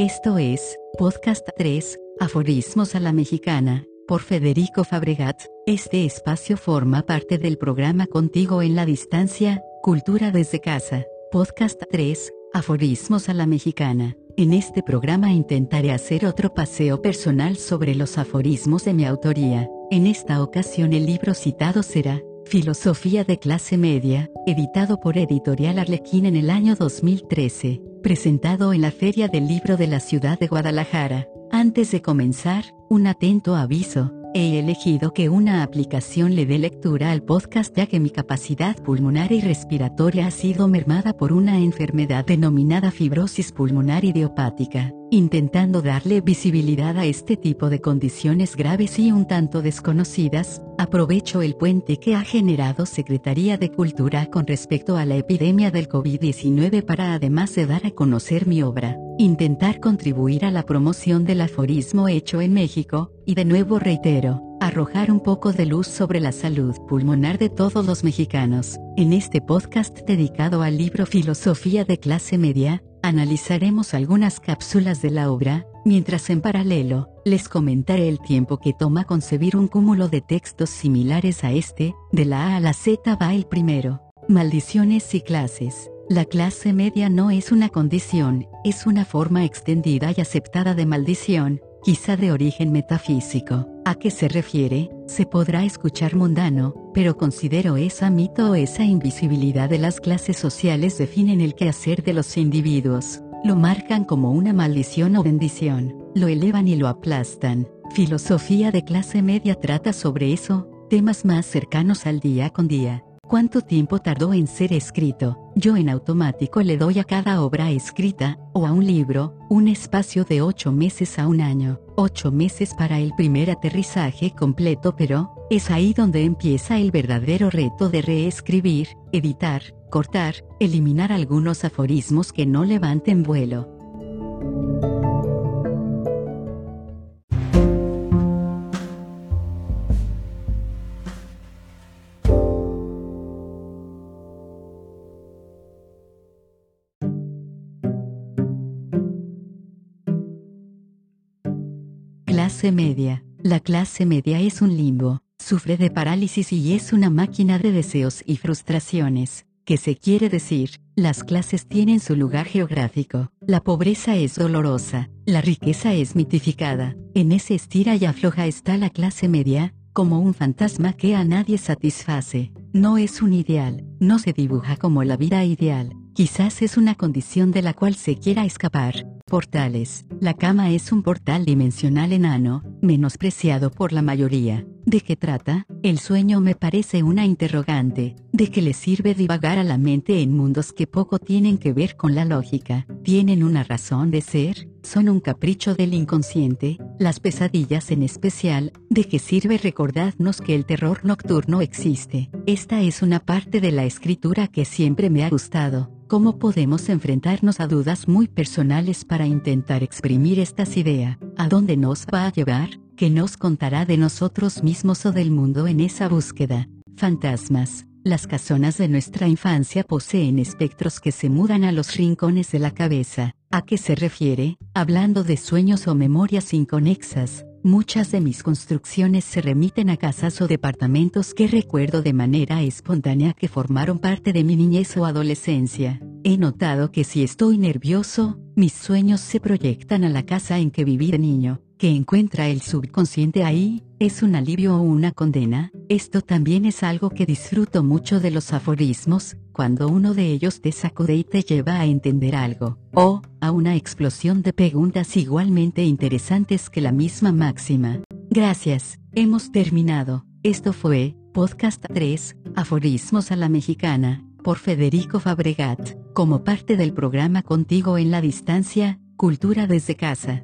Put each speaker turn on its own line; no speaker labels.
Esto es, Podcast 3, Aforismos a la Mexicana, por Federico Fabregat. Este espacio forma parte del programa Contigo en la Distancia, Cultura desde Casa. Podcast 3, Aforismos a la Mexicana. En este programa intentaré hacer otro paseo personal sobre los aforismos de mi autoría. En esta ocasión el libro citado será Filosofía de clase media, editado por Editorial Arlequín en el año 2013, presentado en la Feria del Libro de la ciudad de Guadalajara. Antes de comenzar, un atento aviso. He elegido que una aplicación le dé lectura al podcast ya que mi capacidad pulmonar y respiratoria ha sido mermada por una enfermedad denominada fibrosis pulmonar idiopática. Intentando darle visibilidad a este tipo de condiciones graves y un tanto desconocidas, aprovecho el puente que ha generado Secretaría de Cultura con respecto a la epidemia del COVID-19 para además de dar a conocer mi obra, intentar contribuir a la promoción del aforismo hecho en México, y de nuevo reitero, arrojar un poco de luz sobre la salud pulmonar de todos los mexicanos. En este podcast dedicado al libro Filosofía de clase media, Analizaremos algunas cápsulas de la obra, mientras en paralelo, les comentaré el tiempo que toma concebir un cúmulo de textos similares a este, de la A a la Z va el primero. Maldiciones y clases. La clase media no es una condición, es una forma extendida y aceptada de maldición, quizá de origen metafísico. ¿A qué se refiere? Se podrá escuchar mundano, pero considero esa mito o esa invisibilidad de las clases sociales definen el quehacer de los individuos. Lo marcan como una maldición o bendición, lo elevan y lo aplastan. Filosofía de clase media trata sobre eso, temas más cercanos al día con día. ¿Cuánto tiempo tardó en ser escrito? Yo en automático le doy a cada obra escrita, o a un libro, un espacio de ocho meses a un año. Ocho meses para el primer aterrizaje completo pero, es ahí donde empieza el verdadero reto de reescribir, editar, cortar, eliminar algunos aforismos que no levanten vuelo. Clase media. La clase media es un limbo, sufre de parálisis y es una máquina de deseos y frustraciones. ¿Qué se quiere decir? Las clases tienen su lugar geográfico. La pobreza es dolorosa, la riqueza es mitificada. En ese estira y afloja está la clase media, como un fantasma que a nadie satisface. No es un ideal, no se dibuja como la vida ideal, quizás es una condición de la cual se quiera escapar. Portales. La cama es un portal dimensional enano, menospreciado por la mayoría. ¿De qué trata? El sueño me parece una interrogante. ¿De qué le sirve divagar a la mente en mundos que poco tienen que ver con la lógica? ¿Tienen una razón de ser? ¿Son un capricho del inconsciente? Las pesadillas en especial, ¿de qué sirve recordarnos que el terror nocturno existe? Esta es una parte de la escritura que siempre me ha gustado. ¿Cómo podemos enfrentarnos a dudas muy personales para intentar exprimir estas ideas? ¿A dónde nos va a llevar? ¿Qué nos contará de nosotros mismos o del mundo en esa búsqueda? Fantasmas. Las casonas de nuestra infancia poseen espectros que se mudan a los rincones de la cabeza. ¿A qué se refiere? Hablando de sueños o memorias inconexas, muchas de mis construcciones se remiten a casas o departamentos que recuerdo de manera espontánea que formaron parte de mi niñez o adolescencia. He notado que si estoy nervioso, mis sueños se proyectan a la casa en que viví de niño. Que encuentra el subconsciente ahí, es un alivio o una condena, esto también es algo que disfruto mucho de los aforismos, cuando uno de ellos te sacude y te lleva a entender algo, o, a una explosión de preguntas igualmente interesantes que la misma máxima. Gracias, hemos terminado. Esto fue, Podcast 3, Aforismos a la Mexicana, por Federico Fabregat, como parte del programa Contigo en la Distancia, Cultura desde Casa.